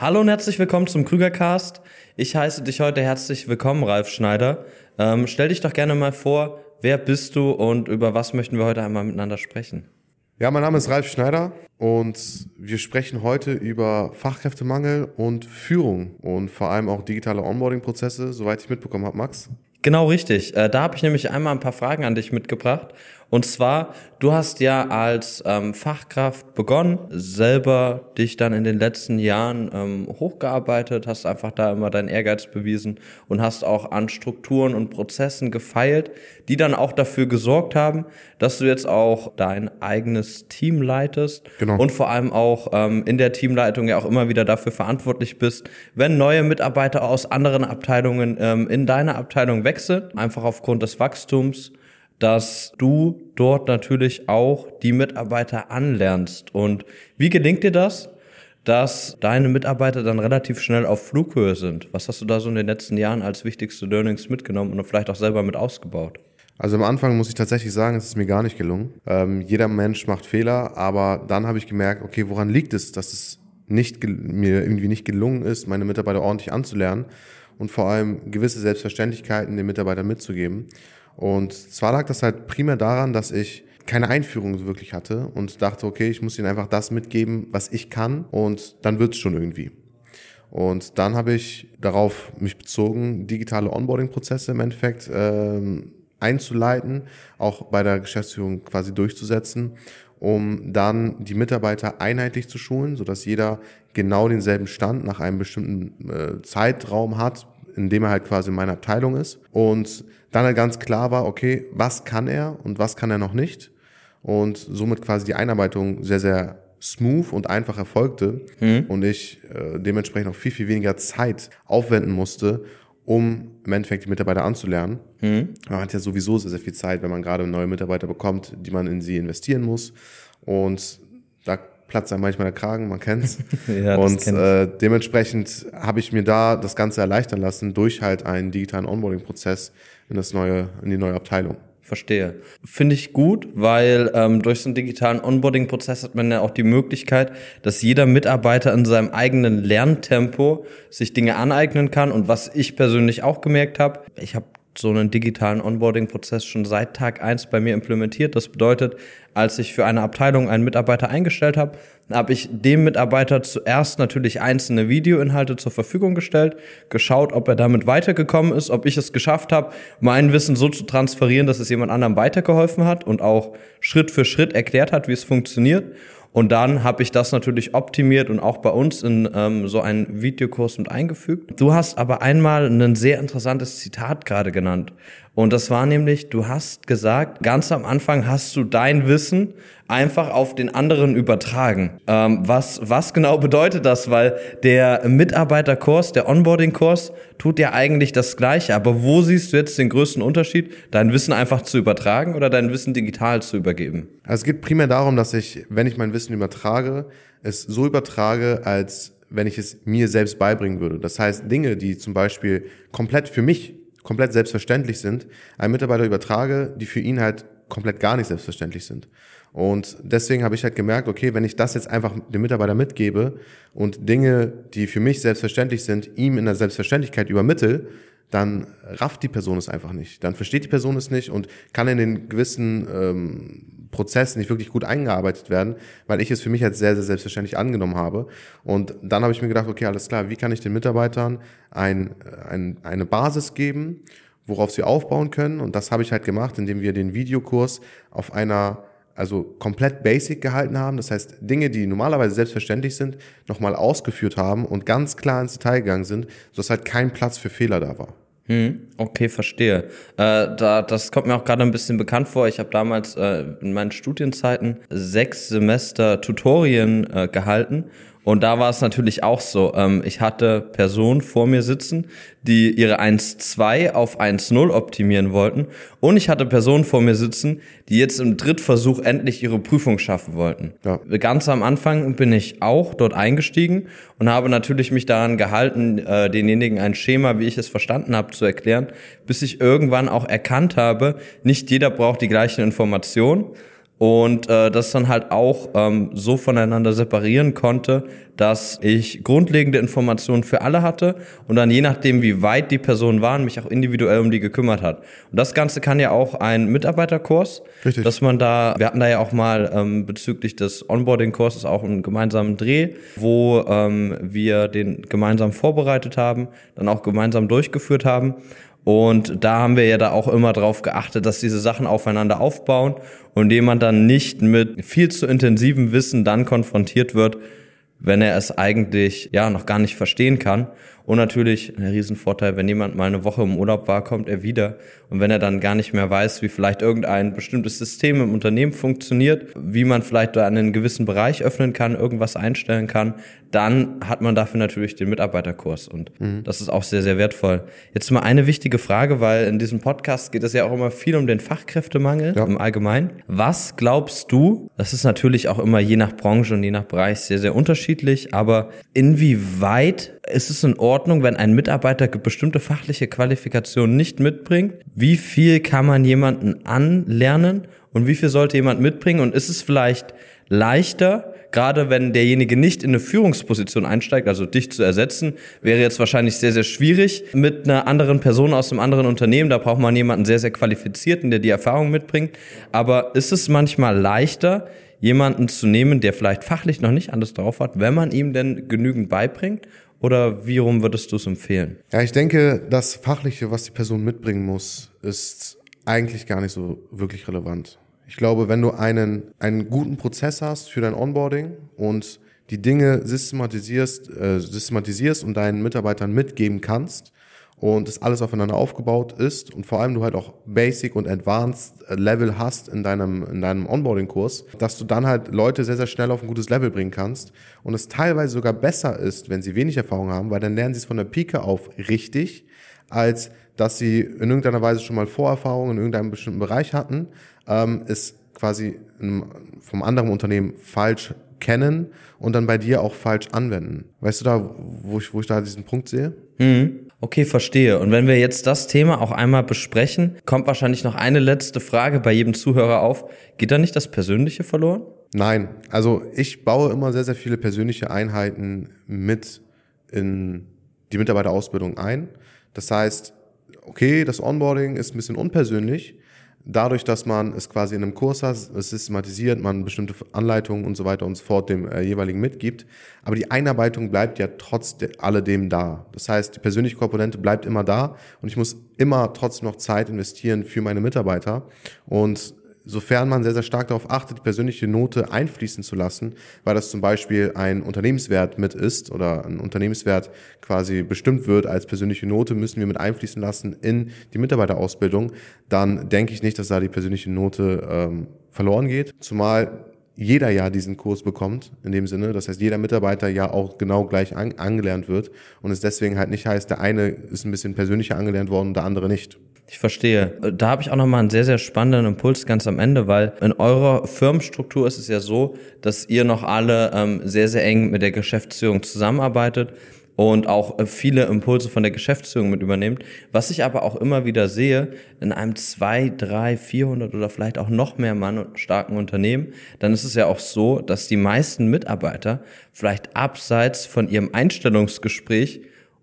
Hallo und herzlich willkommen zum Krügercast. Ich heiße dich heute herzlich willkommen, Ralf Schneider. Ähm, stell dich doch gerne mal vor, wer bist du und über was möchten wir heute einmal miteinander sprechen? Ja, mein Name ist Ralf Schneider und wir sprechen heute über Fachkräftemangel und Führung und vor allem auch digitale Onboarding-Prozesse, soweit ich mitbekommen habe, Max. Genau richtig. Äh, da habe ich nämlich einmal ein paar Fragen an dich mitgebracht. Und zwar, du hast ja als ähm, Fachkraft begonnen, selber dich dann in den letzten Jahren ähm, hochgearbeitet, hast einfach da immer deinen Ehrgeiz bewiesen und hast auch an Strukturen und Prozessen gefeilt, die dann auch dafür gesorgt haben, dass du jetzt auch dein eigenes Team leitest genau. und vor allem auch ähm, in der Teamleitung ja auch immer wieder dafür verantwortlich bist, wenn neue Mitarbeiter aus anderen Abteilungen ähm, in deine Abteilung wechseln, einfach aufgrund des Wachstums dass du dort natürlich auch die Mitarbeiter anlernst. Und wie gelingt dir das, dass deine Mitarbeiter dann relativ schnell auf Flughöhe sind? Was hast du da so in den letzten Jahren als wichtigste Learnings mitgenommen und vielleicht auch selber mit ausgebaut? Also am Anfang muss ich tatsächlich sagen, es ist mir gar nicht gelungen. Ähm, jeder Mensch macht Fehler, aber dann habe ich gemerkt, okay, woran liegt es, dass es nicht mir irgendwie nicht gelungen ist, meine Mitarbeiter ordentlich anzulernen und vor allem gewisse Selbstverständlichkeiten den Mitarbeitern mitzugeben. Und zwar lag das halt primär daran, dass ich keine Einführung wirklich hatte und dachte, okay, ich muss ihnen einfach das mitgeben, was ich kann und dann wird's schon irgendwie. Und dann habe ich darauf mich bezogen, digitale Onboarding-Prozesse im Endeffekt ähm, einzuleiten, auch bei der Geschäftsführung quasi durchzusetzen, um dann die Mitarbeiter einheitlich zu schulen, sodass jeder genau denselben Stand nach einem bestimmten äh, Zeitraum hat, in dem er halt quasi in meiner Abteilung ist. Und dann halt ganz klar war, okay, was kann er und was kann er noch nicht. Und somit quasi die Einarbeitung sehr, sehr smooth und einfach erfolgte mhm. und ich äh, dementsprechend auch viel, viel weniger Zeit aufwenden musste, um im Endeffekt die Mitarbeiter anzulernen. Mhm. Man hat ja sowieso sehr, sehr viel Zeit, wenn man gerade neue Mitarbeiter bekommt, die man in sie investieren muss. Und platzt einem manchmal der Kragen, man kennt's. ja, und äh, dementsprechend habe ich mir da das Ganze erleichtern lassen durch halt einen digitalen Onboarding-Prozess in das neue, in die neue Abteilung. Verstehe. Finde ich gut, weil ähm, durch so einen digitalen Onboarding-Prozess hat man ja auch die Möglichkeit, dass jeder Mitarbeiter in seinem eigenen Lerntempo sich Dinge aneignen kann. Und was ich persönlich auch gemerkt habe, ich habe so einen digitalen Onboarding-Prozess schon seit Tag eins bei mir implementiert. Das bedeutet, als ich für eine Abteilung einen Mitarbeiter eingestellt habe, habe ich dem Mitarbeiter zuerst natürlich einzelne Videoinhalte zur Verfügung gestellt, geschaut, ob er damit weitergekommen ist, ob ich es geschafft habe, mein Wissen so zu transferieren, dass es jemand anderem weitergeholfen hat und auch Schritt für Schritt erklärt hat, wie es funktioniert. Und dann habe ich das natürlich optimiert und auch bei uns in ähm, so einen Videokurs mit eingefügt. Du hast aber einmal ein sehr interessantes Zitat gerade genannt. Und das war nämlich, du hast gesagt, ganz am Anfang hast du dein Wissen einfach auf den anderen übertragen. Ähm, was, was genau bedeutet das? Weil der Mitarbeiterkurs, der Onboarding-Kurs tut ja eigentlich das Gleiche. Aber wo siehst du jetzt den größten Unterschied, dein Wissen einfach zu übertragen oder dein Wissen digital zu übergeben? Also es geht primär darum, dass ich, wenn ich mein Wissen übertrage, es so übertrage, als wenn ich es mir selbst beibringen würde. Das heißt, Dinge, die zum Beispiel komplett für mich komplett selbstverständlich sind, einem Mitarbeiter übertrage, die für ihn halt komplett gar nicht selbstverständlich sind. Und deswegen habe ich halt gemerkt, okay, wenn ich das jetzt einfach dem Mitarbeiter mitgebe und Dinge, die für mich selbstverständlich sind, ihm in der Selbstverständlichkeit übermittel, dann rafft die Person es einfach nicht. Dann versteht die Person es nicht und kann in den gewissen ähm, Prozess nicht wirklich gut eingearbeitet werden, weil ich es für mich als sehr, sehr selbstverständlich angenommen habe. Und dann habe ich mir gedacht, okay, alles klar, wie kann ich den Mitarbeitern ein, ein, eine Basis geben, worauf sie aufbauen können? Und das habe ich halt gemacht, indem wir den Videokurs auf einer also komplett basic gehalten haben. Das heißt, Dinge, die normalerweise selbstverständlich sind, nochmal ausgeführt haben und ganz klar ins Detail gegangen sind, sodass halt kein Platz für Fehler da war. Hm, okay, verstehe. Äh, da, das kommt mir auch gerade ein bisschen bekannt vor. Ich habe damals äh, in meinen Studienzeiten sechs Semester Tutorien äh, gehalten und da war es natürlich auch so. Ähm, ich hatte Personen vor mir sitzen, die ihre 1.2 auf 1.0 optimieren wollten. Und ich hatte Personen vor mir sitzen, die jetzt im Drittversuch endlich ihre Prüfung schaffen wollten. Ja. Ganz am Anfang bin ich auch dort eingestiegen und habe natürlich mich daran gehalten, äh, denjenigen ein Schema, wie ich es verstanden habe, zu erklären, bis ich irgendwann auch erkannt habe, nicht jeder braucht die gleichen Informationen und äh, das dann halt auch ähm, so voneinander separieren konnte, dass ich grundlegende Informationen für alle hatte und dann je nachdem, wie weit die Personen waren, mich auch individuell um die gekümmert hat. Und das Ganze kann ja auch ein Mitarbeiterkurs, Richtig. dass man da, wir hatten da ja auch mal ähm, bezüglich des Onboarding-Kurses auch einen gemeinsamen Dreh, wo ähm, wir den gemeinsam vorbereitet haben, dann auch gemeinsam durchgeführt haben. Und da haben wir ja da auch immer drauf geachtet, dass diese Sachen aufeinander aufbauen und jemand dann nicht mit viel zu intensivem Wissen dann konfrontiert wird, wenn er es eigentlich ja noch gar nicht verstehen kann. Und natürlich ein Riesenvorteil, wenn jemand mal eine Woche im Urlaub war, kommt er wieder. Und wenn er dann gar nicht mehr weiß, wie vielleicht irgendein bestimmtes System im Unternehmen funktioniert, wie man vielleicht da einen gewissen Bereich öffnen kann, irgendwas einstellen kann, dann hat man dafür natürlich den Mitarbeiterkurs. Und mhm. das ist auch sehr, sehr wertvoll. Jetzt mal eine wichtige Frage, weil in diesem Podcast geht es ja auch immer viel um den Fachkräftemangel ja. im Allgemeinen. Was glaubst du, das ist natürlich auch immer je nach Branche und je nach Bereich sehr, sehr unterschiedlich, aber inwieweit ist es in Ordnung, wenn ein Mitarbeiter bestimmte fachliche Qualifikationen nicht mitbringt? Wie viel kann man jemanden anlernen und wie viel sollte jemand mitbringen? Und ist es vielleicht leichter, gerade wenn derjenige nicht in eine Führungsposition einsteigt, also dich zu ersetzen, wäre jetzt wahrscheinlich sehr, sehr schwierig mit einer anderen Person aus einem anderen Unternehmen. Da braucht man jemanden sehr, sehr qualifizierten, der die Erfahrung mitbringt. Aber ist es manchmal leichter, jemanden zu nehmen, der vielleicht fachlich noch nicht alles drauf hat, wenn man ihm denn genügend beibringt? Oder wie rum würdest du es empfehlen? Ja, ich denke, das Fachliche, was die Person mitbringen muss, ist eigentlich gar nicht so wirklich relevant. Ich glaube, wenn du einen, einen guten Prozess hast für dein Onboarding und die Dinge systematisierst, äh, systematisierst und deinen Mitarbeitern mitgeben kannst, und das alles aufeinander aufgebaut ist und vor allem du halt auch Basic und Advanced Level hast in deinem, in deinem Onboarding-Kurs, dass du dann halt Leute sehr, sehr schnell auf ein gutes Level bringen kannst und es teilweise sogar besser ist, wenn sie wenig Erfahrung haben, weil dann lernen sie es von der Pike auf richtig, als dass sie in irgendeiner Weise schon mal Vorerfahrungen in irgendeinem bestimmten Bereich hatten, ähm, es quasi vom anderen Unternehmen falsch kennen und dann bei dir auch falsch anwenden. Weißt du da, wo ich, wo ich da diesen Punkt sehe? Mhm. Okay, verstehe. Und wenn wir jetzt das Thema auch einmal besprechen, kommt wahrscheinlich noch eine letzte Frage bei jedem Zuhörer auf. Geht da nicht das Persönliche verloren? Nein. Also ich baue immer sehr, sehr viele persönliche Einheiten mit in die Mitarbeiterausbildung ein. Das heißt, okay, das Onboarding ist ein bisschen unpersönlich, dadurch, dass man es quasi in einem Kurs hat, es systematisiert, man bestimmte Anleitungen und so weiter und so fort dem äh, jeweiligen mitgibt. Aber die Einarbeitung bleibt ja trotz alledem da. Das heißt, die persönliche Komponente bleibt immer da und ich muss immer trotzdem noch Zeit investieren für meine Mitarbeiter. Und sofern man sehr, sehr stark darauf achtet, die persönliche Note einfließen zu lassen, weil das zum Beispiel ein Unternehmenswert mit ist oder ein Unternehmenswert quasi bestimmt wird als persönliche Note, müssen wir mit einfließen lassen in die Mitarbeiterausbildung, dann denke ich nicht, dass da die persönliche Note ähm, verloren geht. Zumal jeder ja diesen Kurs bekommt, in dem Sinne. Das heißt, jeder Mitarbeiter ja auch genau gleich an, angelernt wird und es deswegen halt nicht heißt, der eine ist ein bisschen persönlicher angelernt worden, der andere nicht. Ich verstehe. Da habe ich auch nochmal einen sehr, sehr spannenden Impuls ganz am Ende, weil in eurer Firmenstruktur ist es ja so, dass ihr noch alle ähm, sehr, sehr eng mit der Geschäftsführung zusammenarbeitet und auch äh, viele Impulse von der Geschäftsführung mit übernimmt. Was ich aber auch immer wieder sehe, in einem zwei, drei, vierhundert oder vielleicht auch noch mehr Mann starken Unternehmen, dann ist es ja auch so, dass die meisten Mitarbeiter vielleicht abseits von ihrem Einstellungsgespräch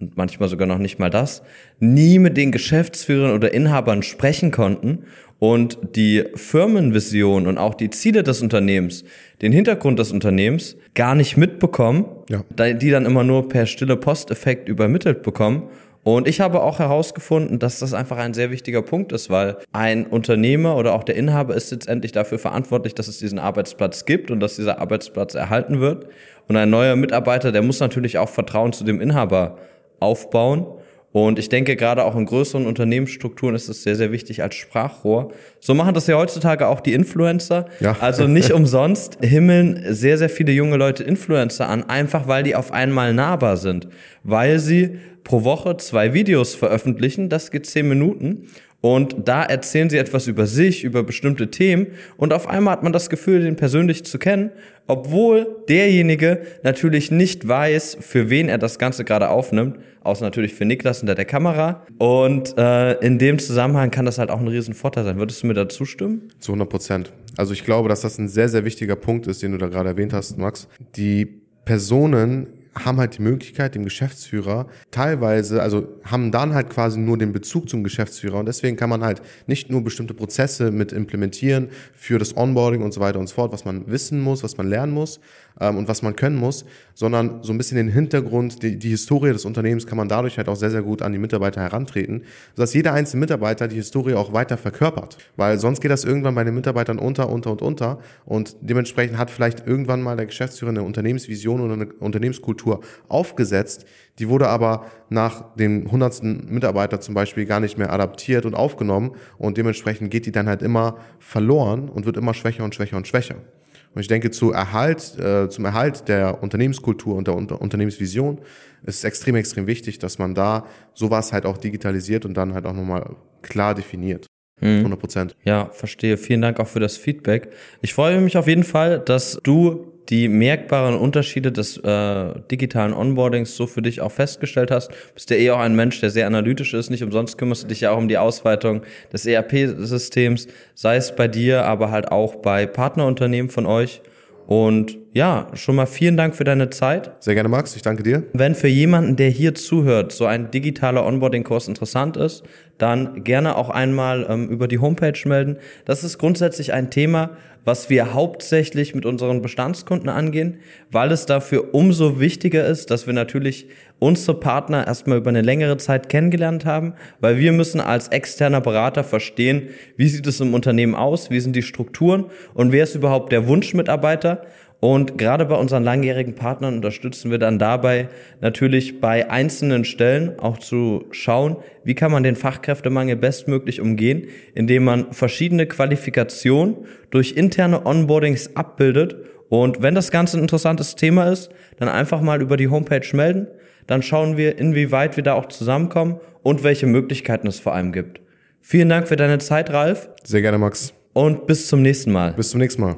und manchmal sogar noch nicht mal das, nie mit den Geschäftsführern oder Inhabern sprechen konnten und die Firmenvision und auch die Ziele des Unternehmens, den Hintergrund des Unternehmens gar nicht mitbekommen, ja. die dann immer nur per stille Posteffekt übermittelt bekommen. Und ich habe auch herausgefunden, dass das einfach ein sehr wichtiger Punkt ist, weil ein Unternehmer oder auch der Inhaber ist letztendlich dafür verantwortlich, dass es diesen Arbeitsplatz gibt und dass dieser Arbeitsplatz erhalten wird. Und ein neuer Mitarbeiter, der muss natürlich auch Vertrauen zu dem Inhaber aufbauen. Und ich denke, gerade auch in größeren Unternehmensstrukturen ist es sehr, sehr wichtig als Sprachrohr. So machen das ja heutzutage auch die Influencer. Ja. Also nicht umsonst himmeln sehr, sehr viele junge Leute Influencer an, einfach weil die auf einmal nahbar sind. Weil sie pro Woche zwei Videos veröffentlichen, das geht zehn Minuten Und da erzählen sie etwas über sich, über bestimmte Themen und auf einmal hat man das Gefühl, den persönlich zu kennen, obwohl derjenige natürlich nicht weiß, für wen er das Ganze gerade aufnimmt, außer natürlich für Niklas hinter der Kamera. Und äh, in dem Zusammenhang kann das halt auch ein riesen Vorteil sein. Würdest du mir da zustimmen? Zu 100 Prozent. Also ich glaube, dass das ein sehr, sehr wichtiger Punkt ist, den du da gerade erwähnt hast, Max. Die Personen haben halt die Möglichkeit, dem Geschäftsführer teilweise, also haben dann halt quasi nur den Bezug zum Geschäftsführer. Und deswegen kann man halt nicht nur bestimmte Prozesse mit implementieren für das Onboarding und so weiter und so fort, was man wissen muss, was man lernen muss ähm, und was man können muss, sondern so ein bisschen den Hintergrund, die, die Historie des Unternehmens kann man dadurch halt auch sehr, sehr gut an die Mitarbeiter herantreten, sodass jeder einzelne Mitarbeiter die Historie auch weiter verkörpert, weil sonst geht das irgendwann bei den Mitarbeitern unter, unter und unter und dementsprechend hat vielleicht irgendwann mal der Geschäftsführer eine Unternehmensvision oder eine Unternehmenskultur Kultur aufgesetzt. Die wurde aber nach dem hundertsten Mitarbeiter zum Beispiel gar nicht mehr adaptiert und aufgenommen und dementsprechend geht die dann halt immer verloren und wird immer schwächer und schwächer und schwächer. Und ich denke, zu Erhalt, äh, zum Erhalt der Unternehmenskultur und der Unter Unternehmensvision ist es extrem, extrem wichtig, dass man da sowas halt auch digitalisiert und dann halt auch nochmal klar definiert. 100 mhm. Prozent. Ja, verstehe. Vielen Dank auch für das Feedback. Ich freue mich auf jeden Fall, dass du die merkbaren Unterschiede des äh, digitalen Onboardings so für dich auch festgestellt hast. Bist ja eh auch ein Mensch, der sehr analytisch ist. Nicht umsonst kümmerst du dich ja auch um die Ausweitung des ERP-Systems, sei es bei dir, aber halt auch bei Partnerunternehmen von euch. Und ja, schon mal vielen Dank für deine Zeit. Sehr gerne, Max. Ich danke dir. Wenn für jemanden, der hier zuhört, so ein digitaler Onboarding-Kurs interessant ist, dann gerne auch einmal ähm, über die Homepage melden. Das ist grundsätzlich ein Thema, was wir hauptsächlich mit unseren Bestandskunden angehen, weil es dafür umso wichtiger ist, dass wir natürlich unsere Partner erstmal über eine längere Zeit kennengelernt haben, weil wir müssen als externer Berater verstehen, wie sieht es im Unternehmen aus, wie sind die Strukturen und wer ist überhaupt der Wunschmitarbeiter und gerade bei unseren langjährigen Partnern unterstützen wir dann dabei natürlich bei einzelnen Stellen auch zu schauen, wie kann man den Fachkräftemangel bestmöglich umgehen, indem man verschiedene Qualifikationen durch interne Onboardings abbildet. Und wenn das Ganze ein interessantes Thema ist, dann einfach mal über die Homepage melden. Dann schauen wir, inwieweit wir da auch zusammenkommen und welche Möglichkeiten es vor allem gibt. Vielen Dank für deine Zeit, Ralf. Sehr gerne, Max. Und bis zum nächsten Mal. Bis zum nächsten Mal.